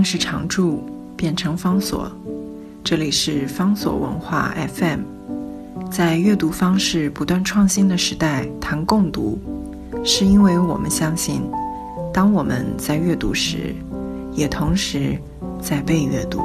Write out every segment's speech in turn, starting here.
定是常驻，变成方所。这里是方所文化 FM。在阅读方式不断创新的时代，谈共读，是因为我们相信，当我们在阅读时，也同时在被阅读。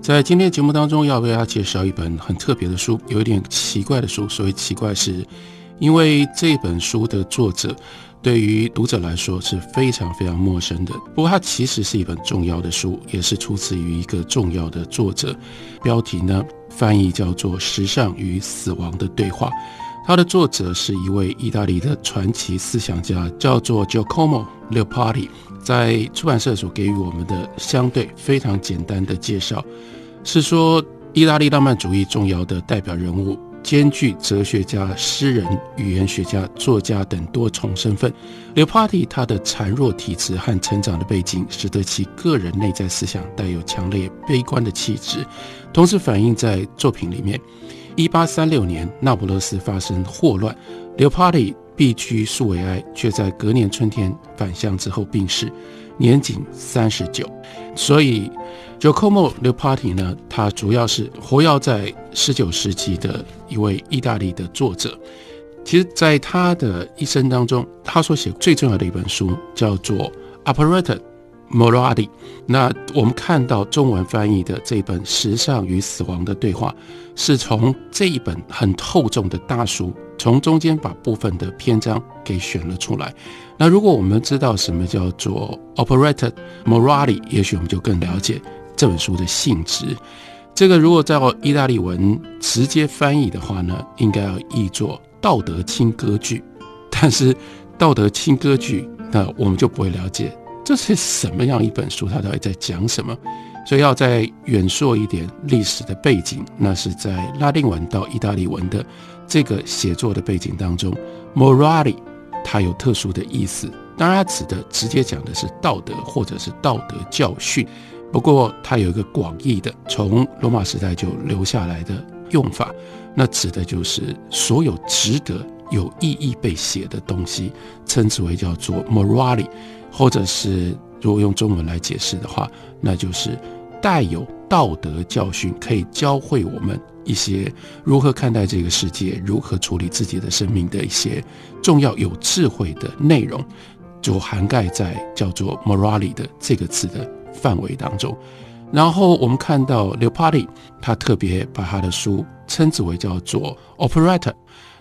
在今天节目当中，要为大家介绍一本很特别的书，有一点奇怪的书。所谓奇怪，是因为这本书的作者。对于读者来说是非常非常陌生的。不过，它其实是一本重要的书，也是出自于一个重要的作者。标题呢，翻译叫做《时尚与死亡的对话》。它的作者是一位意大利的传奇思想家，叫做 Giacomo Leopardi。在出版社所给予我们的相对非常简单的介绍，是说意大利浪漫主义重要的代表人物。兼具哲学家、诗人、语言学家、作家等多重身份。刘帕蒂他的孱弱体质和成长的背景，使得其个人内在思想带有强烈悲观的气质，同时反映在作品里面。一八三六年，那不勒斯发生霍乱，刘帕蒂避居苏维埃，却在隔年春天返乡之后病逝，年仅三十九。所以。Giacomo Leopardi 呢，他主要是活跃在十九世纪的一位意大利的作者。其实，在他的一生当中，他所写最重要的一本书叫做《Operetta Morali》。那我们看到中文翻译的这本《时尚与死亡的对话》，是从这一本很厚重的大书，从中间把部分的篇章给选了出来。那如果我们知道什么叫做《Operetta Morali》，也许我们就更了解。这本书的性质，这个如果在意大利文直接翻译的话呢，应该要译作“道德轻歌剧”。但是“道德轻歌剧”，那我们就不会了解这是什么样一本书，它到底在讲什么。所以要再远说一点历史的背景，那是在拉丁文到意大利文的这个写作的背景当中，“morali” 它有特殊的意思。当然，它指的直接讲的是道德或者是道德教训。不过，它有一个广义的，从罗马时代就留下来的用法，那指的就是所有值得有意义被写的东西，称之为叫做 morality，或者是如果用中文来解释的话，那就是带有道德教训，可以教会我们一些如何看待这个世界，如何处理自己的生命的一些重要有智慧的内容，就涵盖在叫做 morality 的这个字的。范围当中，然后我们看到 Leopardi，他特别把他的书称之为叫做 operetta，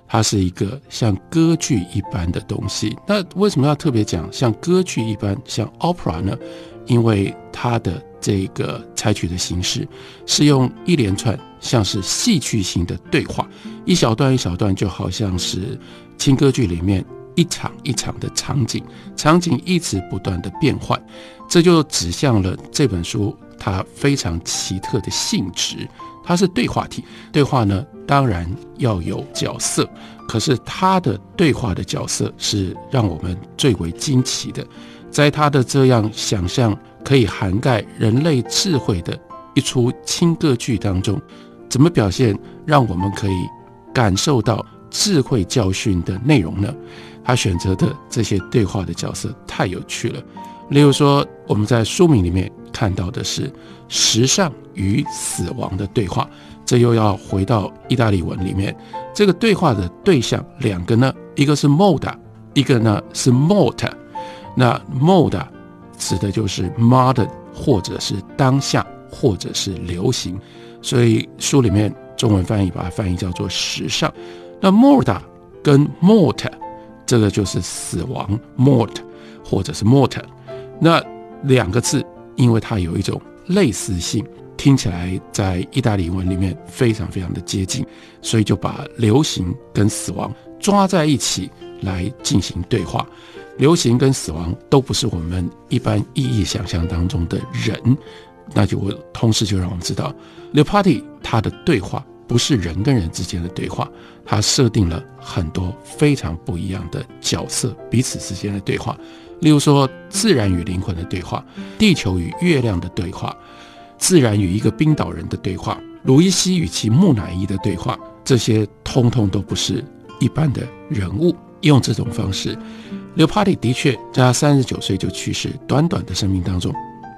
它是一个像歌剧一般的东西。那为什么要特别讲像歌剧一般，像 opera 呢？因为它的这个采取的形式是用一连串像是戏剧性的对话，一小段一小段，就好像是轻歌剧里面。一场一场的场景，场景一直不断的变换，这就指向了这本书它非常奇特的性质。它是对话体，对话呢当然要有角色，可是它的对话的角色是让我们最为惊奇的。在它的这样想象可以涵盖人类智慧的一出轻歌剧当中，怎么表现让我们可以感受到智慧教训的内容呢？他选择的这些对话的角色太有趣了，例如说，我们在书名里面看到的是“时尚与死亡的对话”，这又要回到意大利文里面，这个对话的对象两个呢，一个是 moda，一个呢是 mort。那 moda 指的就是 modern，或者是当下，或者是流行，所以书里面中文翻译把它翻译叫做时尚。那 moda 跟 mort。这个就是死亡，mort，或者是 mort，那两个字，因为它有一种类似性，听起来在意大利文里面非常非常的接近，所以就把流行跟死亡抓在一起来进行对话。流行跟死亡都不是我们一般意义想象当中的人，那就同时就让我们知道，Le Party 它的对话。不是人跟人之间的对话，它设定了很多非常不一样的角色彼此之间的对话。例如说，自然与灵魂的对话，地球与月亮的对话，自然与一个冰岛人的对话，鲁伊西与其木乃伊的对话，这些通通都不是一般的人物用这种方式。刘帕蒂的确在他三十九岁就去世，短短的生命当中，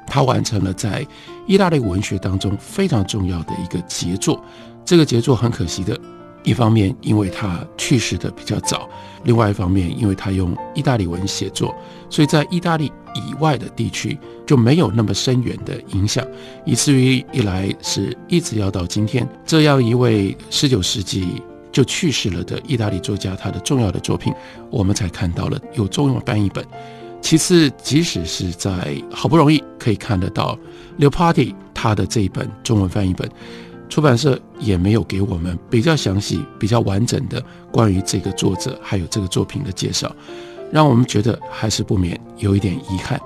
他完成了在意大利文学当中非常重要的一个杰作。这个杰作很可惜的，一方面因为他去世的比较早，另外一方面因为他用意大利文写作，所以在意大利以外的地区就没有那么深远的影响，以至于一来是一直要到今天，这样一位十九世纪。就去世了的意大利作家，他的重要的作品，我们才看到了有中文翻译本。其次，即使是在好不容易可以看得到 Leopardi 他的这一本中文翻译本，出版社也没有给我们比较详细、比较完整的关于这个作者还有这个作品的介绍，让我们觉得还是不免有一点遗憾。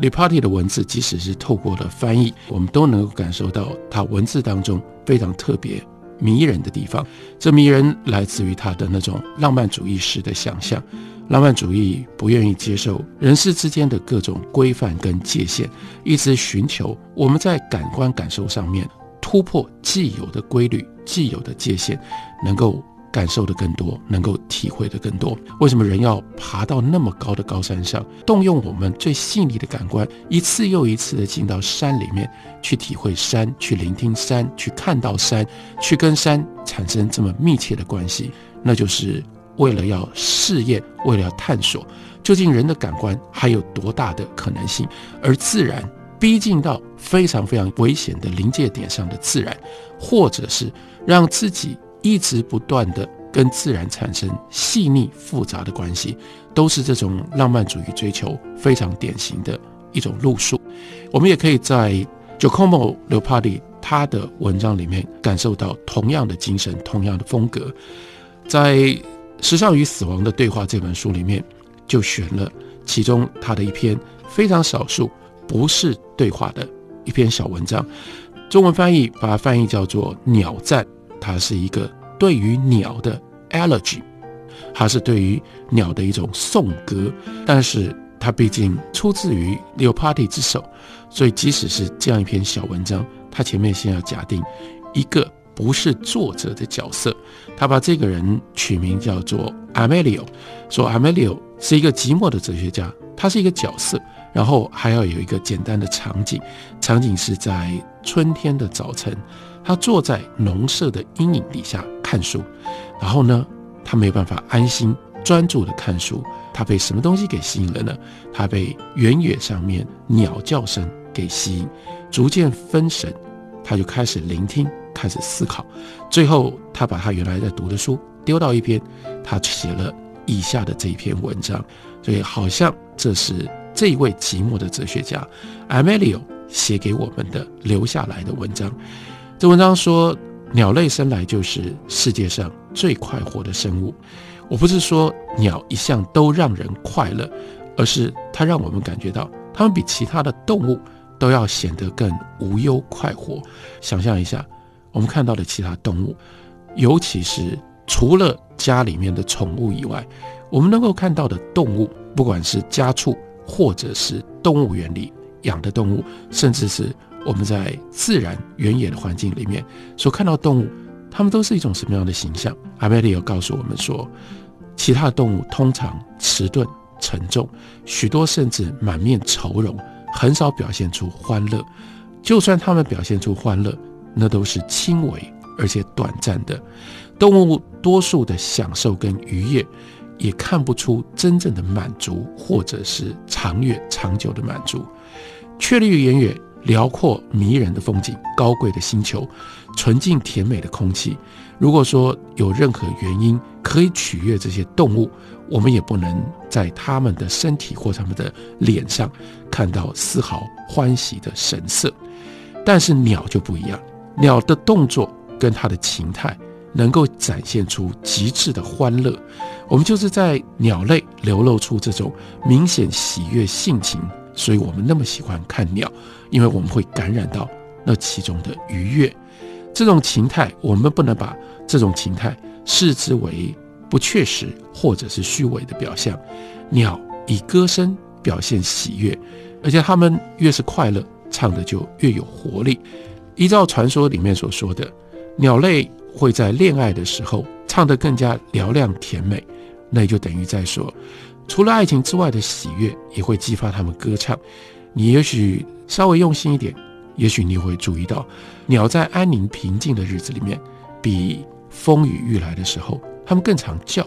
Leopardi 的文字，即使是透过了翻译，我们都能够感受到他文字当中非常特别。迷人的地方，这迷人来自于他的那种浪漫主义式的想象。浪漫主义不愿意接受人世之间的各种规范跟界限，一直寻求我们在感官感受上面突破既有的规律、既有的界限，能够。感受的更多，能够体会的更多。为什么人要爬到那么高的高山上，动用我们最细腻的感官，一次又一次的进到山里面去体会山，去聆听山，去看到山，去跟山产生这么密切的关系？那就是为了要试验，为了要探索，究竟人的感官还有多大的可能性？而自然逼近到非常非常危险的临界点上的自然，或者是让自己。一直不断的跟自然产生细腻复杂的关系，都是这种浪漫主义追求非常典型的一种路数。我们也可以在 Giacomo l e p a r d i 他的文章里面感受到同样的精神、同样的风格。在《时尚与死亡的对话》这本书里面，就选了其中他的一篇非常少数不是对话的一篇小文章，中文翻译把它翻译叫做《鸟赞》。它是一个对于鸟的 elegy，它是对于鸟的一种颂歌。但是它毕竟出自于 Leopardi 之手，所以即使是这样一篇小文章，它前面先要假定一个不是作者的角色。他把这个人取名叫做 Amelio，说 Amelio 是一个寂寞的哲学家，他是一个角色。然后还要有一个简单的场景，场景是在春天的早晨。他坐在农舍的阴影底下看书，然后呢，他没有办法安心专注的看书。他被什么东西给吸引了呢？他被原野上面鸟叫声给吸引，逐渐分神，他就开始聆听，开始思考。最后，他把他原来在读的书丢到一边，他写了以下的这一篇文章。所以，好像这是这一位寂寞的哲学家 Amelio 写给我们的留下来的文章。这文章说，鸟类生来就是世界上最快活的生物。我不是说鸟一向都让人快乐，而是它让我们感觉到，它们比其他的动物都要显得更无忧快活。想象一下，我们看到的其他动物，尤其是除了家里面的宠物以外，我们能够看到的动物，不管是家畜，或者是动物园里养的动物，甚至是。我们在自然原野的环境里面所看到动物，它们都是一种什么样的形象？阿梅利有告诉我们说，其他的动物通常迟钝沉重，许多甚至满面愁容，很少表现出欢乐。就算它们表现出欢乐，那都是轻微而且短暂的。动物多数的享受跟愉悦，也看不出真正的满足，或者是长远长久的满足。确立于原野。辽阔迷人的风景，高贵的星球，纯净甜美的空气。如果说有任何原因可以取悦这些动物，我们也不能在它们的身体或它们的脸上看到丝毫欢喜的神色。但是鸟就不一样，鸟的动作跟它的情态能够展现出极致的欢乐。我们就是在鸟类流露出这种明显喜悦性情。所以我们那么喜欢看鸟，因为我们会感染到那其中的愉悦。这种情态，我们不能把这种情态视之为不确实或者是虚伪的表象。鸟以歌声表现喜悦，而且它们越是快乐，唱的就越有活力。依照传说里面所说的，鸟类会在恋爱的时候唱得更加嘹亮甜美，那也就等于在说，除了爱情之外的喜悦，也会激发他们歌唱。你也许稍微用心一点，也许你会注意到，鸟在安宁平静的日子里面，比风雨欲来的时候，它们更常叫；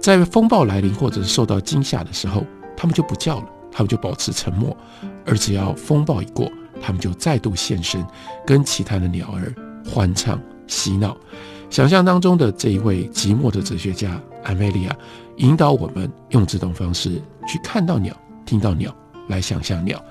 在风暴来临或者是受到惊吓的时候，它们就不叫了，它们就保持沉默。而只要风暴一过，它们就再度现身，跟其他的鸟儿欢唱洗脑。想象当中的这一位寂寞的哲学家安菲利亚，引导我们用这种方式去看到鸟，听到鸟。来想象鸟，